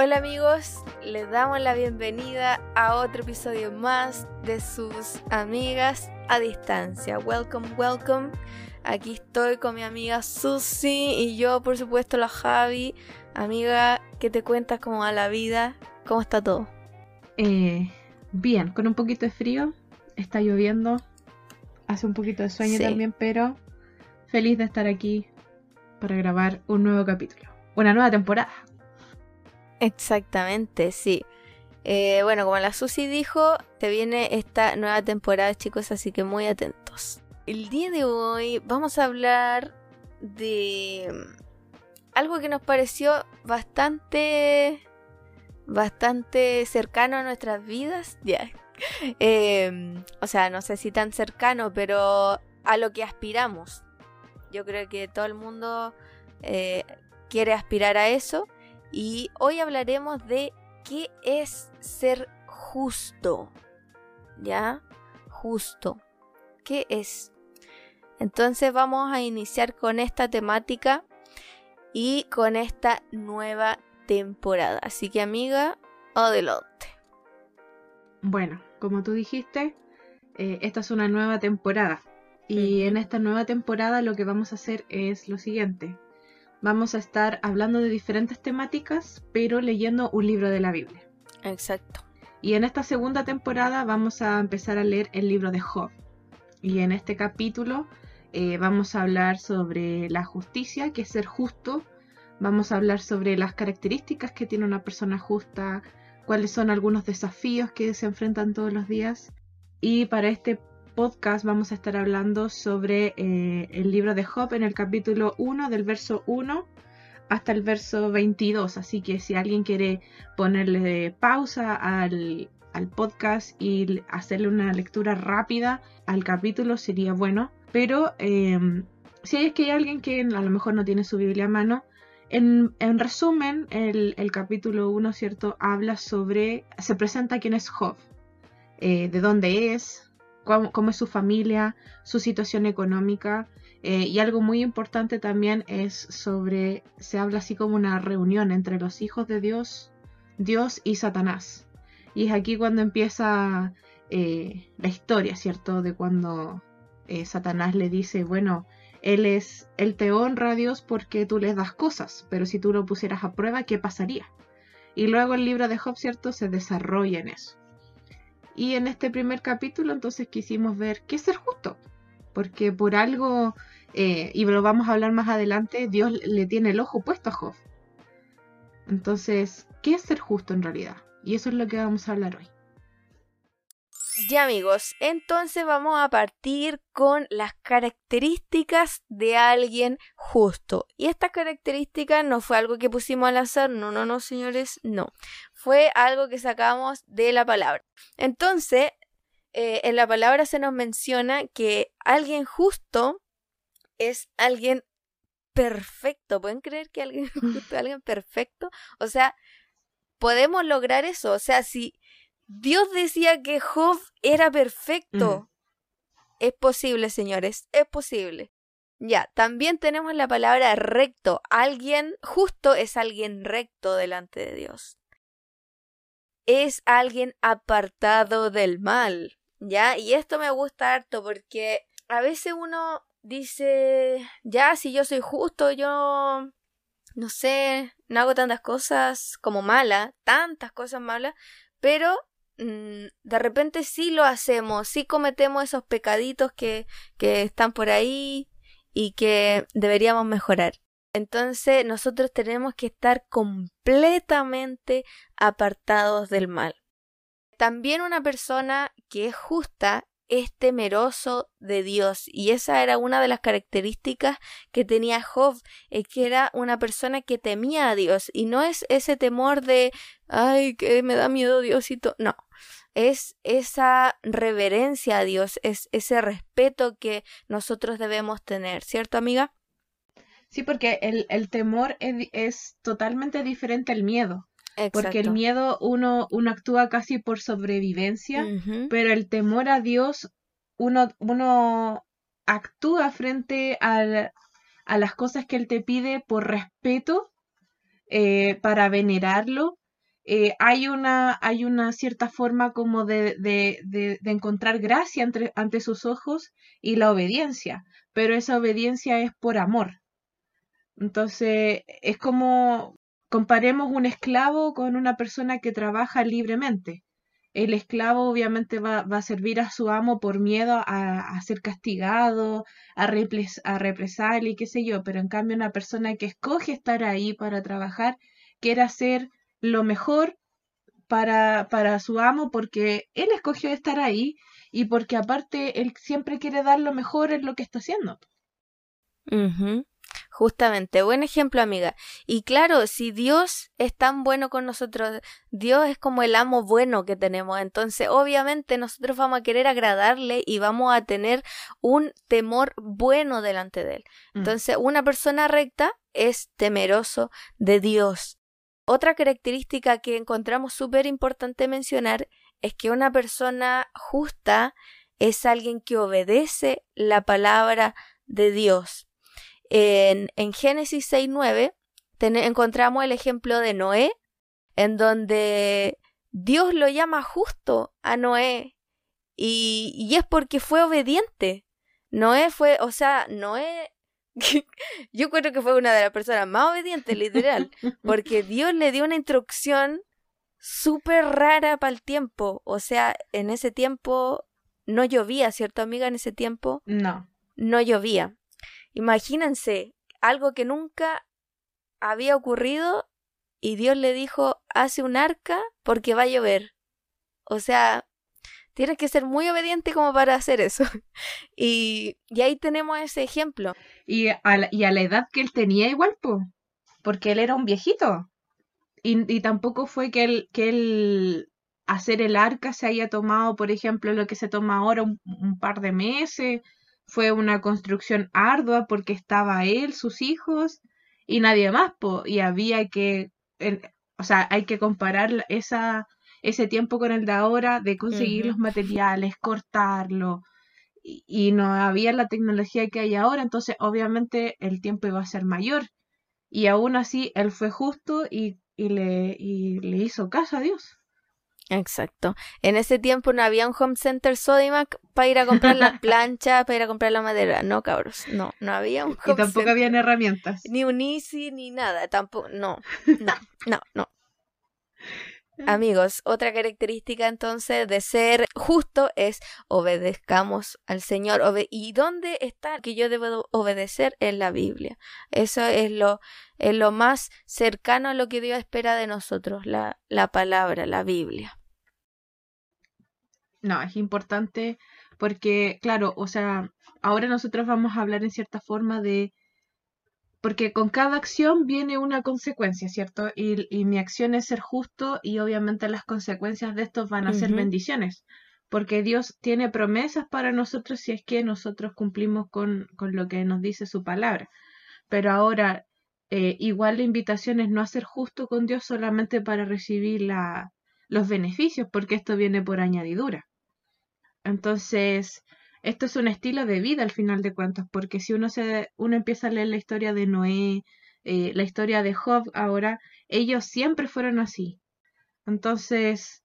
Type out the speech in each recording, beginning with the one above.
Hola amigos, les damos la bienvenida a otro episodio más de sus amigas a distancia. Welcome, welcome. Aquí estoy con mi amiga Susi y yo, por supuesto, la Javi. Amiga, ¿qué te cuentas cómo va la vida? ¿Cómo está todo? Eh, bien, con un poquito de frío. Está lloviendo. Hace un poquito de sueño Sí. también, pero feliz de estar aquí para grabar un nuevo capítulo. Una nueva temporada. Exactamente, sí. Eh, bueno, como la Susi dijo, te viene esta nueva temporada, chicos, así que muy atentos. El día de hoy vamos a hablar de mm, algo que nos pareció bastante, bastante cercano a nuestras vidas. Ya. Eh, o sea, no sé si tan cercano, pero a lo que aspiramos. Yo creo que todo el mundo eh, quiere aspirar a eso. Y hoy hablaremos de qué es ser justo. ¿Ya? Justo. ¿Qué es? Entonces vamos a iniciar con esta temática y con esta nueva temporada. Así que amiga, adelante. Bueno, como tú dijiste, eh, esta es una nueva temporada. Y en esta nueva temporada lo que vamos a hacer es lo siguiente. Vamos a estar hablando de diferentes temáticas, pero leyendo un libro de la Biblia. Exacto. Y en esta segunda temporada vamos a empezar a leer el libro de Job. Y en este capítulo eh, vamos a hablar sobre la justicia, que es ser justo. Vamos a hablar sobre las características que tiene una persona justa, cuáles son algunos desafíos que se enfrentan todos los días. Y para este podcast vamos a estar hablando sobre eh, el libro de Job en el capítulo 1, del verso 1 hasta el verso 22. Así que si alguien quiere ponerle pausa al, al podcast y hacerle una lectura rápida al capítulo sería bueno. Pero eh, si es que hay alguien que a lo mejor no tiene su Biblia a mano, en, en resumen, el, el capítulo 1, ¿cierto? Habla sobre, se presenta quién es Job, eh, de dónde es, cómo, es su familia, su situación económica. eh, y algo muy importante también es sobre, se habla así como una reunión entre los hijos de Dios, Dios y Satanás. Y es aquí cuando empieza eh, la historia, ¿cierto? De cuando eh, Satanás le dice, bueno, él es, él te honra a Dios porque tú le das cosas, pero si tú lo pusieras a prueba, ¿qué pasaría? Y luego el libro de Job, ¿cierto? Se desarrolla en eso. Y en este primer capítulo entonces quisimos ver qué es ser justo, porque por algo, eh, y lo vamos a hablar más adelante, Dios le tiene el ojo puesto a Job. Entonces, ¿qué es ser justo en realidad? Y eso es lo que vamos a hablar hoy. Ya amigos, entonces vamos a partir con las características de alguien justo. Y estas características no fue algo que pusimos al azar, no, no, no, señores, no. Fue algo que sacamos de la palabra. Entonces, eh, en la palabra se nos menciona que alguien justo es alguien perfecto. ¿Pueden creer que alguien justo alguien perfecto? O sea, podemos lograr eso. O sea, si Dios decía que Job era perfecto. Es posible, señores, es posible. Ya, también tenemos la palabra recto. Alguien justo es alguien recto delante de Dios. Es alguien apartado del mal. Ya, y esto me gusta harto porque a veces uno dice, ya, si yo soy justo, yo no sé, no hago tantas cosas como malas, tantas cosas malas, pero de repente sí lo hacemos, sí cometemos esos pecaditos que, que están por ahí y que deberíamos mejorar. Entonces nosotros tenemos que estar completamente apartados del mal. También una persona que es justa es temeroso de Dios y esa era una de las características que tenía Job, es que era una persona que temía a Dios y no es ese temor de ay que me da miedo Diosito, no, es esa reverencia a Dios, es ese respeto que nosotros debemos tener, ¿cierto amiga? Sí, porque el, el temor es, es totalmente diferente al miedo. Porque el miedo uno, uno actúa casi por sobrevivencia, pero el temor a Dios uno, uno actúa frente al- a las cosas que Él te pide por respeto, eh, para venerarlo. Eh, hay, una, hay una cierta forma como de, de, de, encontrar gracia ante, ante sus ojos y la obediencia, pero esa obediencia es por amor. Entonces, es como comparemos un esclavo con una persona que trabaja libremente. El esclavo obviamente va, va a servir a su amo por miedo a, ser castigado, a, repres, a represar y qué sé yo, pero en cambio una persona que escoge estar ahí para trabajar quiere hacer lo mejor para, para su amo porque él escogió estar ahí y porque aparte él siempre quiere dar lo mejor en lo que está haciendo. Justamente, buen ejemplo, amiga. Y claro, si Dios es tan bueno con nosotros, Dios es como el amo bueno que tenemos, entonces obviamente nosotros vamos a querer agradarle y vamos a tener un temor bueno delante de él. Mm. Entonces, una persona recta es temeroso de Dios. Otra característica que encontramos súper importante mencionar es que una persona justa es alguien que obedece la palabra de Dios. En, en Génesis 6.9 encontramos el ejemplo de Noé, en donde Dios lo llama justo a Noé y, y es porque fue obediente. Noé fue, o sea, Noé yo creo que fue una de las personas más obedientes, literal, porque Dios le dio una instrucción súper rara para el tiempo. O sea, en ese tiempo no llovía, ¿cierto, amiga? En ese tiempo. No. No llovía. Imagínense, algo que nunca había ocurrido y Dios le dijo, hace un arca porque va a llover. O sea, tienes que ser muy obediente como para hacer eso. y, y ahí tenemos ese ejemplo. Y a, la, y a la edad que él tenía igual, pues, porque él era un viejito. Y, y tampoco fue que él, que él hacer el arca se haya tomado, por ejemplo, lo que se toma ahora un par de meses fue una construcción ardua porque estaba él, sus hijos y nadie más, po, y había que, o sea, hay que comparar esa, ese tiempo con el de ahora de conseguir los materiales, cortarlo, y, no había la tecnología que hay ahora, entonces obviamente el tiempo iba a ser mayor. Y aún así él fue justo y, y le, y le hizo caso a Dios. Exacto. En ese tiempo no había un home center Sodimac para ir a comprar las planchas, para ir a comprar la madera. No, cabros. No, no había un home Y tampoco habían herramientas. Ni un Easy, ni nada. Tampoco. No, no, no, no. Amigos, otra característica entonces de ser justo es obedezcamos al Señor. ¿Y dónde está que yo debo obedecer? En la Biblia. Eso es lo, es lo más cercano a lo que Dios espera de nosotros, la, la palabra, la Biblia. No, es importante porque, claro, o sea, ahora nosotros vamos a hablar en cierta forma de... Porque con cada acción viene una consecuencia, ¿cierto? Y, y mi acción es ser justo y obviamente las consecuencias de esto van a ser bendiciones, porque Dios tiene promesas para nosotros si es que nosotros cumplimos con, con lo que nos dice su palabra. Pero ahora, eh, igual la invitación es no hacer justo con Dios solamente para recibir la, los beneficios, porque esto viene por añadidura. Entonces, esto es un estilo de vida al final de cuentas, porque si uno, se, uno empieza a leer la historia de Noé, eh, la historia de Job ahora, ellos siempre fueron así. Entonces,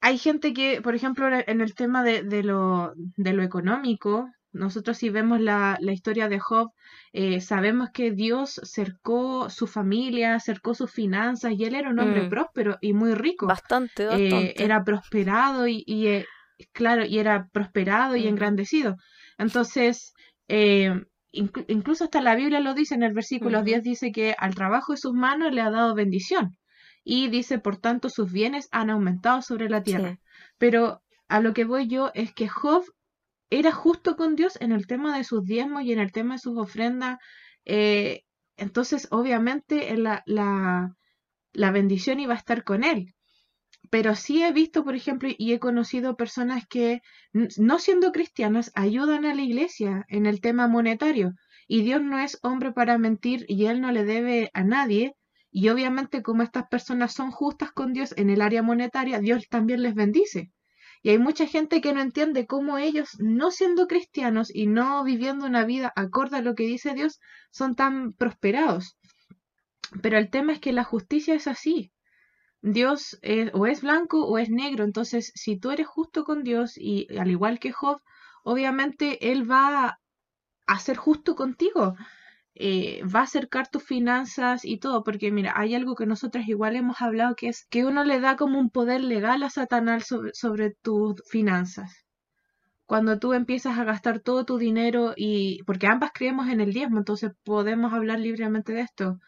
hay gente que, por ejemplo, en el tema de, de, lo, de lo económico, nosotros si vemos la, la historia de Job, eh, sabemos que Dios cercó su familia, cercó sus finanzas y él era un hombre mm. próspero y muy rico. Bastante, eh, bastante. era prosperado y, y claro, y era prosperado y engrandecido. Entonces, eh, incluso hasta la Biblia lo dice en el versículo 10, dice que al trabajo de sus manos le ha dado bendición. Y dice, por tanto, sus bienes han aumentado sobre la tierra. Pero a lo que voy yo es que Job era justo con Dios en el tema de sus diezmos y en el tema de sus ofrendas. Eh, entonces, obviamente, la, la, la bendición iba a estar con él pero sí he visto, por ejemplo, y he conocido personas que, no siendo cristianas, ayudan a la iglesia en el tema monetario. Y Dios no es hombre para mentir y Él no le debe a nadie. Y obviamente como estas personas son justas con Dios en el área monetaria, Dios también les bendice. Y hay mucha gente que no entiende cómo ellos, no siendo cristianos y no viviendo una vida acorde a lo que dice Dios, son tan prosperados. Pero el tema es que la justicia es así. Dios o es blanco o es negro. Entonces, si tú eres justo con Dios y al igual que Job, obviamente Él va a ser justo contigo. Eh, va a acercar tus finanzas y todo, porque mira, hay algo que nosotros igual hemos hablado que es que uno le da como un poder legal a Satanás sobre, sobre tus finanzas. Cuando tú empiezas a gastar todo tu dinero y porque ambas creemos en el diezmo, entonces podemos hablar libremente de esto.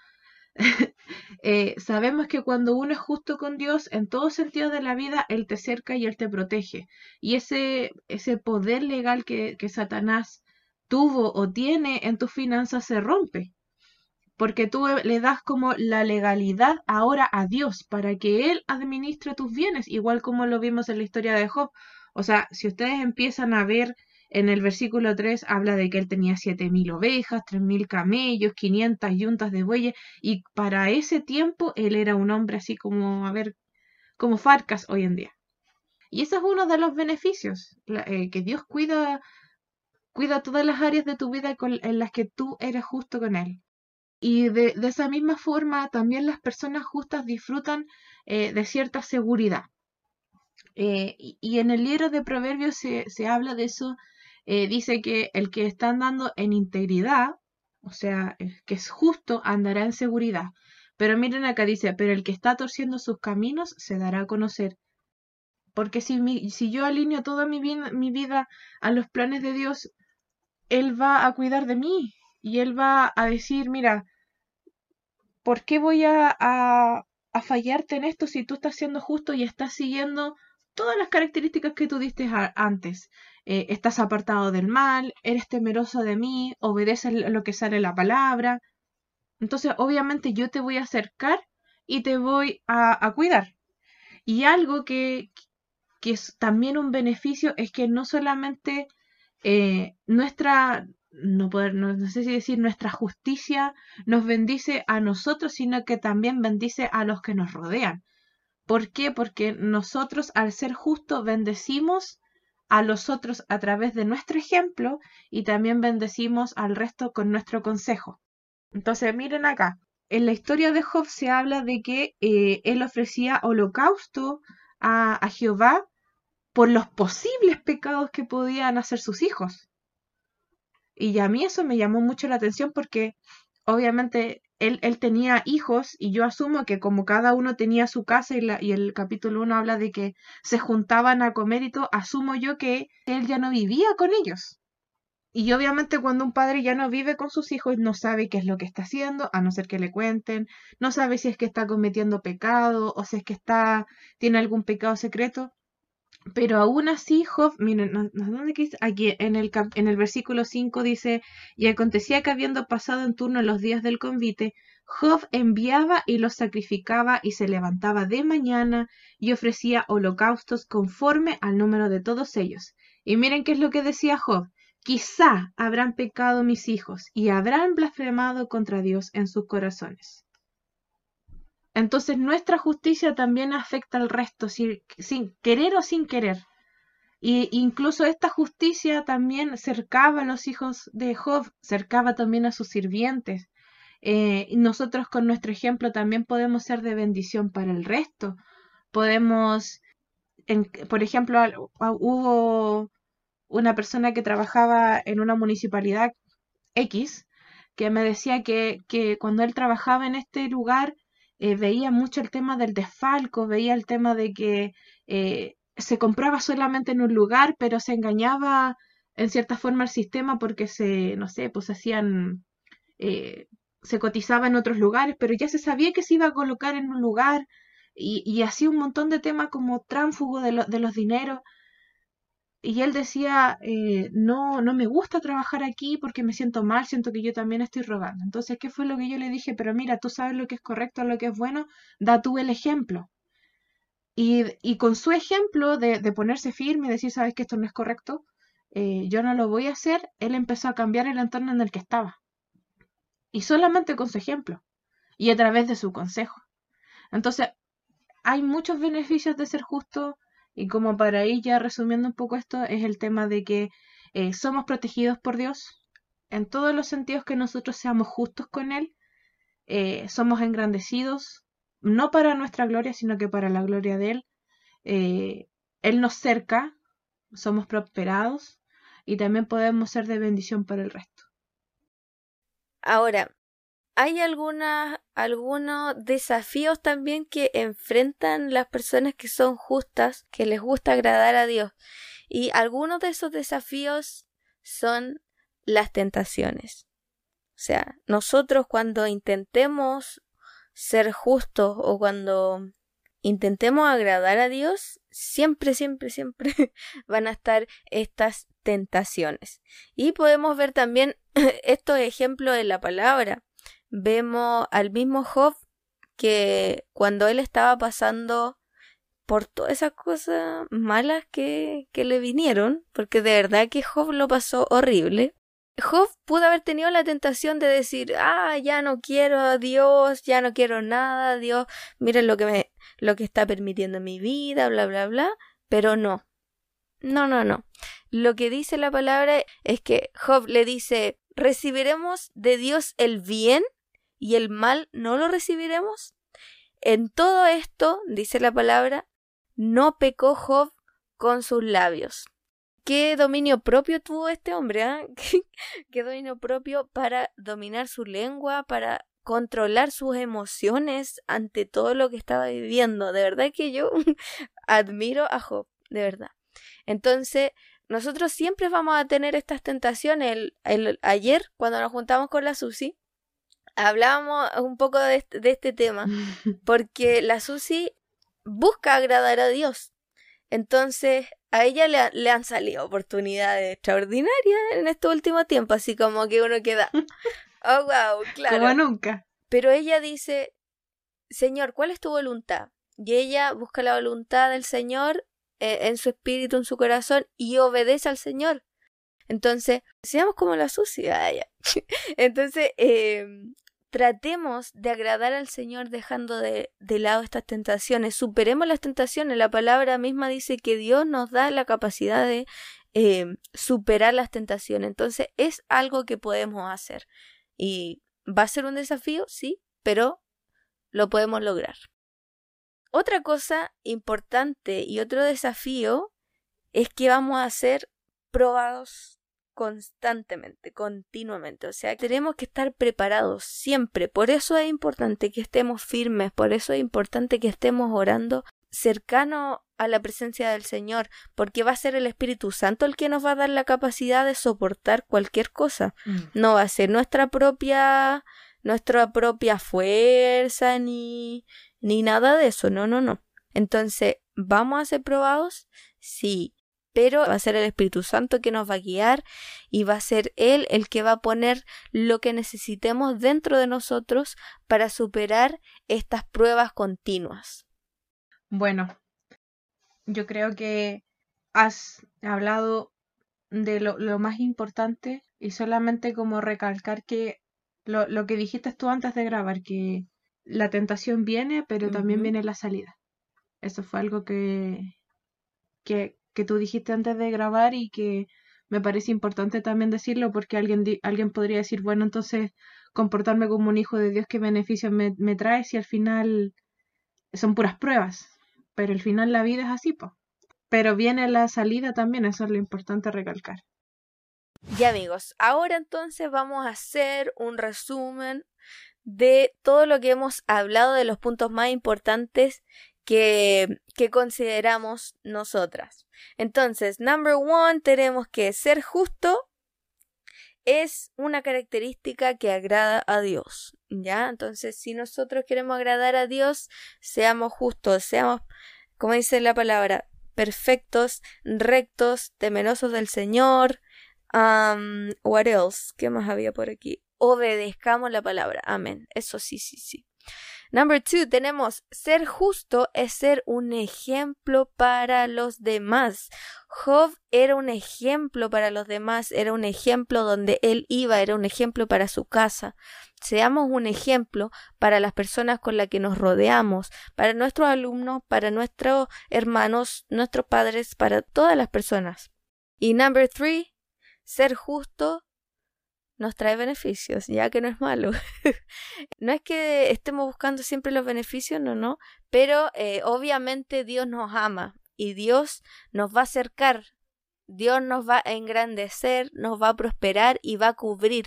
Eh, sabemos que cuando uno es justo con Dios, en todo sentido de la vida, Él te cerca y Él te protege. Y ese, ese poder legal que, que Satanás tuvo o tiene en tus finanzas se rompe. Porque tú le das como la legalidad ahora a Dios para que Él administre tus bienes, igual como lo vimos en la historia de Job. O sea, si ustedes empiezan a ver en el versículo 3 habla de que él tenía 7.000 ovejas, 3.000 camellos, 500 yuntas de bueyes, y para ese tiempo él era un hombre así como, a ver, como Farcas hoy en día. Y ese es uno de los beneficios, eh, que Dios cuida, cuida todas las áreas de tu vida en las que tú eres justo con Él. Y de, esa misma forma también las personas justas disfrutan eh, de cierta seguridad. Eh, y, en el libro de Proverbios se, se habla de eso eh, dice que el que está andando en integridad, o sea, el que es justo, andará en seguridad. Pero miren acá dice, pero el que está torciendo sus caminos se dará a conocer. Porque si, si yo alineo toda mi, vida a los planes de Dios, Él va a cuidar de mí y Él va a decir, mira, ¿por qué voy a fallarte en esto si tú estás siendo justo y estás siguiendo todas las características que tú diste antes? Eh, estás apartado del mal, eres temeroso de mí, obedeces lo que sale la palabra. Entonces, obviamente yo te voy a acercar y te voy a, cuidar. Y algo que, que, es también un beneficio es que no solamente eh, nuestra, no, poder, no, no, sé si decir nuestra justicia nos bendice a nosotros, sino que también bendice a los que nos rodean. ¿Por qué? Porque nosotros al ser justos bendecimos a los otros a través de nuestro ejemplo y también bendecimos al resto con nuestro consejo. Entonces, miren acá, en la historia de Job se habla de que eh, él ofrecía holocausto a, a Jehová por los posibles pecados que podían hacer sus hijos. Y a mí eso me llamó mucho la atención porque obviamente él, tenía hijos y yo asumo que como cada uno tenía su casa y, y el capítulo 1 habla de que se juntaban a comer y todo, asumo yo que él ya no vivía con ellos. Y obviamente cuando un padre ya no vive con sus hijos no sabe qué es lo que está haciendo, a no ser que le cuenten, no sabe si es que está cometiendo pecado o si es que está tiene algún pecado secreto. Pero aún así, Job, miren, ¿dónde dice? Aquí en el, en el versículo 5 dice, y acontecía que habiendo pasado en turno los días del convite, Job enviaba y los sacrificaba y se levantaba de mañana y ofrecía holocaustos conforme al número de todos ellos. Y miren qué es lo que decía Job. Quizá habrán pecado mis hijos y habrán blasfemado contra Dios en sus corazones. Entonces nuestra justicia también afecta al resto, sin, querer o sin querer. Y incluso esta justicia también cercaba a los hijos de Job, cercaba también a sus sirvientes. Eh, nosotros con nuestro ejemplo también podemos ser de bendición para el resto. Podemos, por ejemplo, hubo una persona que trabajaba en una municipalidad X que me decía que, que cuando él trabajaba en este lugar, eh, veía mucho el tema del desfalco, veía el tema de que eh, se compraba solamente en un lugar, pero se engañaba en cierta forma al sistema porque se, no sé, pues hacían, eh, se cotizaba en otros lugares, pero ya se sabía que se iba a colocar en un lugar y, y hacía un montón de temas como tránfugo de, de los dineros y él decía, eh, no, no me gusta trabajar aquí porque me siento mal, siento que yo también estoy robando. Entonces, ¿qué fue lo que yo le dije? Pero mira, tú sabes lo que es correcto, lo que es bueno, da tú el ejemplo. Y, y con su ejemplo de, de, ponerse firme y decir, sabes que esto no es correcto, eh, yo no lo voy a hacer, él empezó a cambiar el entorno en el que estaba. Y solamente con su ejemplo y a través de su consejo. Entonces, hay muchos beneficios de ser justo, y como para ir ya resumiendo un poco esto, es el tema de que eh, somos protegidos por Dios en todos los sentidos que nosotros seamos justos con Él, eh, somos engrandecidos, no para nuestra gloria, sino que para la gloria de Él. Eh, él nos cerca, somos prosperados y también podemos ser de bendición para el resto. Ahora, hay algunos desafíos también que enfrentan las personas que son justas, que les gusta agradar a Dios. Y algunos de esos desafíos son las tentaciones. O sea, nosotros cuando intentemos ser justos o cuando intentemos agradar a Dios, siempre, siempre, siempre van a estar estas tentaciones. Y podemos ver también estos ejemplos en la palabra. Vemos al mismo Job que cuando él estaba pasando por todas esas cosas malas que, que le vinieron, porque de verdad que Job lo pasó horrible, Job pudo haber tenido la tentación de decir, ah, ya no quiero a Dios, ya no quiero nada, Dios, miren lo que me, lo que está permitiendo en mi vida, bla, bla, bla, pero no. No, no, no. Lo que dice la palabra es que Job le dice, ¿recibiremos de Dios el bien y el mal no lo recibiremos? En todo esto, dice la palabra, no pecó Job con sus labios qué dominio propio tuvo este hombre, ¿ah? ¿Qué, dominio propio para dominar su lengua, para controlar sus emociones ante todo lo que estaba viviendo. De verdad que yo admiro a Job, de verdad. Entonces, nosotros siempre vamos a tener estas tentaciones. El, ayer, cuando nos juntamos con la Susi, hablábamos un poco de, de este tema, porque la Susi busca agradar a Dios. Entonces, a ella le, han salido oportunidades extraordinarias en este último tiempo, así como que uno queda, oh, wow, claro. Como nunca. Pero ella dice, Señor, ¿cuál es tu voluntad? Y ella busca la voluntad del Señor eh, en su espíritu, en su corazón, y obedece al Señor. Entonces, seamos como la sucia. Entonces, eh, tratemos de agradar al Señor dejando de, lado estas tentaciones. Superemos las tentaciones. La palabra misma dice que Dios nos da la capacidad de eh, superar las tentaciones. Entonces es algo que podemos hacer. Y va a ser un desafío, sí, pero lo podemos lograr. Otra cosa importante y otro desafío es que vamos a ser probados constantemente, continuamente. O sea, tenemos que estar preparados siempre. Por eso es importante que estemos firmes, por eso es importante que estemos orando cercano a la presencia del Señor, porque va a ser el Espíritu Santo el que nos va a dar la capacidad de soportar cualquier cosa. Mm. No va a ser nuestra propia nuestra propia fuerza ni ni nada de eso. No, no, no. Entonces, ¿vamos a ser probados? Sí, pero va a ser el Espíritu Santo que nos va a guiar y va a ser Él el que va a poner lo que necesitemos dentro de nosotros para superar estas pruebas continuas. Bueno, yo creo que has hablado de lo, más importante y solamente como recalcar que lo, lo, que dijiste tú antes de grabar, que la tentación viene, pero también viene la salida. Eso fue algo que, que, que tú dijiste antes de grabar y que me parece importante también decirlo porque alguien, alguien podría decir, bueno, entonces comportarme como un hijo de Dios, ¿qué beneficios me, me trae si al final son puras pruebas? Pero al final la vida es así, pues. Pero viene la salida también, eso es lo importante recalcar. Ya amigos, ahora entonces vamos a hacer un resumen de todo lo que hemos hablado de los puntos más importantes que, consideramos nosotras. Entonces, number one, tenemos que ser justo es una característica que agrada a Dios. ¿Ya? Entonces, si nosotros queremos agradar a Dios, seamos justos, seamos, como dice la palabra, perfectos, rectos, temerosos del Señor. Um, what else? ¿Qué más había por aquí? Obedezcamos la palabra. Amén. Eso sí, sí, sí. Number two, tenemos ser justo es ser un ejemplo para los demás. Job era un ejemplo para los demás, era un ejemplo donde él iba, era un ejemplo para su casa. Seamos un ejemplo para las personas con las que nos rodeamos, para nuestros alumnos, para nuestros hermanos, nuestros padres, para todas las personas. Y number three, ser justo nos trae beneficios, ya que no es malo. no es que estemos buscando siempre los beneficios, no, no, pero eh, obviamente Dios nos ama y Dios nos va a acercar, Dios nos va a engrandecer, nos va a prosperar y va a cubrir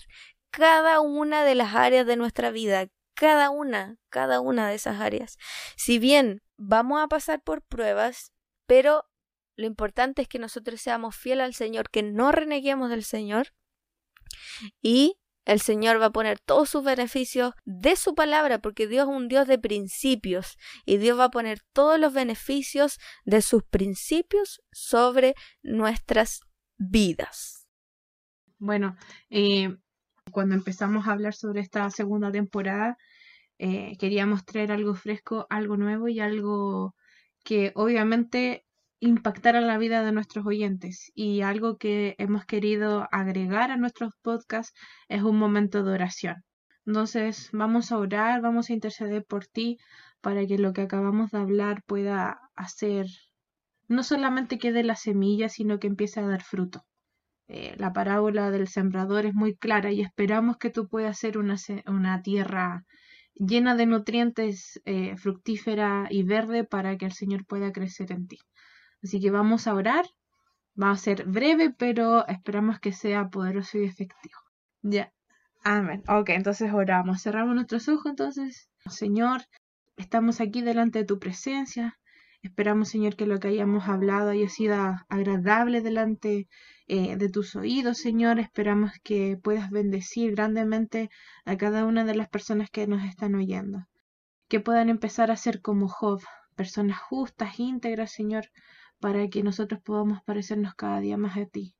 cada una de las áreas de nuestra vida, cada una, cada una de esas áreas. Si bien vamos a pasar por pruebas, pero lo importante es que nosotros seamos fieles al Señor, que no reneguemos del Señor y el Señor va a poner todos sus beneficios de su palabra, porque Dios es un Dios de principios y Dios va a poner todos los beneficios de sus principios sobre nuestras vidas. Bueno, eh, cuando empezamos a hablar sobre esta segunda temporada, eh, queríamos traer algo fresco, algo nuevo y algo que obviamente impactar a la vida de nuestros oyentes. Y algo que hemos querido agregar a nuestros podcasts es un momento de oración. Entonces vamos a orar, vamos a interceder por ti para que lo que acabamos de hablar pueda hacer, no solamente quede la semilla, sino que empiece a dar fruto. Eh, la parábola del sembrador es muy clara y esperamos que tú puedas ser una, una tierra llena de nutrientes eh, fructífera y verde para que el Señor pueda crecer en ti. Así que vamos a orar. Va a ser breve, pero esperamos que sea poderoso y efectivo. Ya. Amén. Ok, entonces oramos. Cerramos nuestros ojos entonces. Señor, estamos aquí delante de tu presencia. Esperamos, Señor, que lo que hayamos hablado haya sido agradable delante eh, de tus oídos, Señor. Esperamos que puedas bendecir grandemente a cada una de las personas que nos están oyendo. Que puedan empezar a ser como Job, personas justas, íntegras, Señor, para que nosotros podamos parecernos cada día más a ti.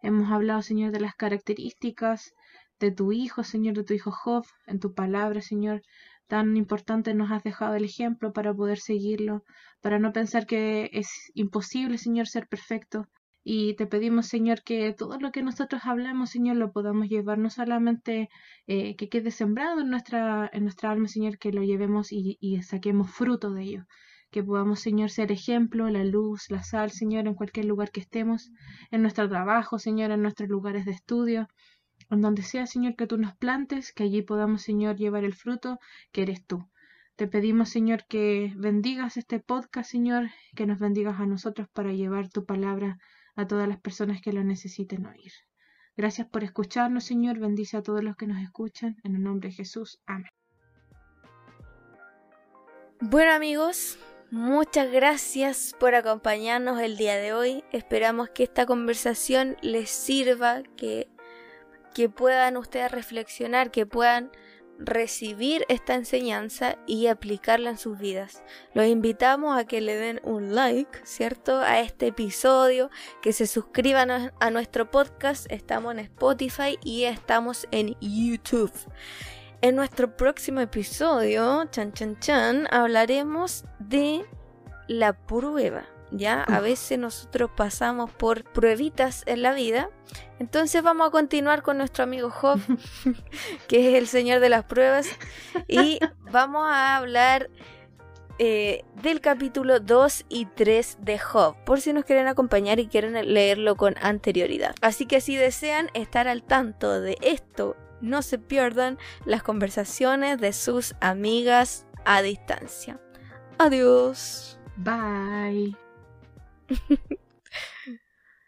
Hemos hablado, Señor, de las características de tu Hijo, Señor, de tu Hijo Job, en tu palabra, Señor. Tan importante nos has dejado el ejemplo para poder seguirlo, para no pensar que es imposible, Señor, ser perfecto. Y te pedimos, Señor, que todo lo que nosotros hablamos, Señor, lo podamos llevar, no solamente eh, que quede sembrado en nuestra, en nuestra alma, Señor, que lo llevemos y, y saquemos fruto de ello, que podamos, Señor, ser ejemplo, la luz, la sal, Señor, en cualquier lugar que estemos, en nuestro trabajo, Señor, en nuestros lugares de estudio, en donde sea, Señor, que tú nos plantes, que allí podamos, Señor, llevar el fruto que eres tú. Te pedimos, Señor, que bendigas este podcast, Señor, que nos bendigas a nosotros para llevar tu palabra a todas las personas que lo necesiten oír. Gracias por escucharnos, Señor. Bendice a todos los que nos escuchan. En el nombre de Jesús. Amén. Bueno amigos, Muchas gracias por acompañarnos el día de hoy. Esperamos que esta conversación les sirva, que, que puedan ustedes reflexionar, que puedan recibir esta enseñanza y aplicarla en sus vidas. Los invitamos a que le den un like, ¿cierto? A este episodio, que se suscriban a nuestro podcast. Estamos en Spotify y estamos en YouTube. En nuestro próximo episodio, chan chan chan, hablaremos de la prueba. Ya, a veces nosotros pasamos por pruebitas en la vida. Entonces vamos a continuar con nuestro amigo Job, que es el señor de las pruebas. Y vamos a hablar eh, del capítulo 2 y 3 de Job, por si nos quieren acompañar y quieren leerlo con anterioridad. Así que si desean estar al tanto de esto no se pierdan las conversaciones de sus amigas a distancia. Adiós. Bye.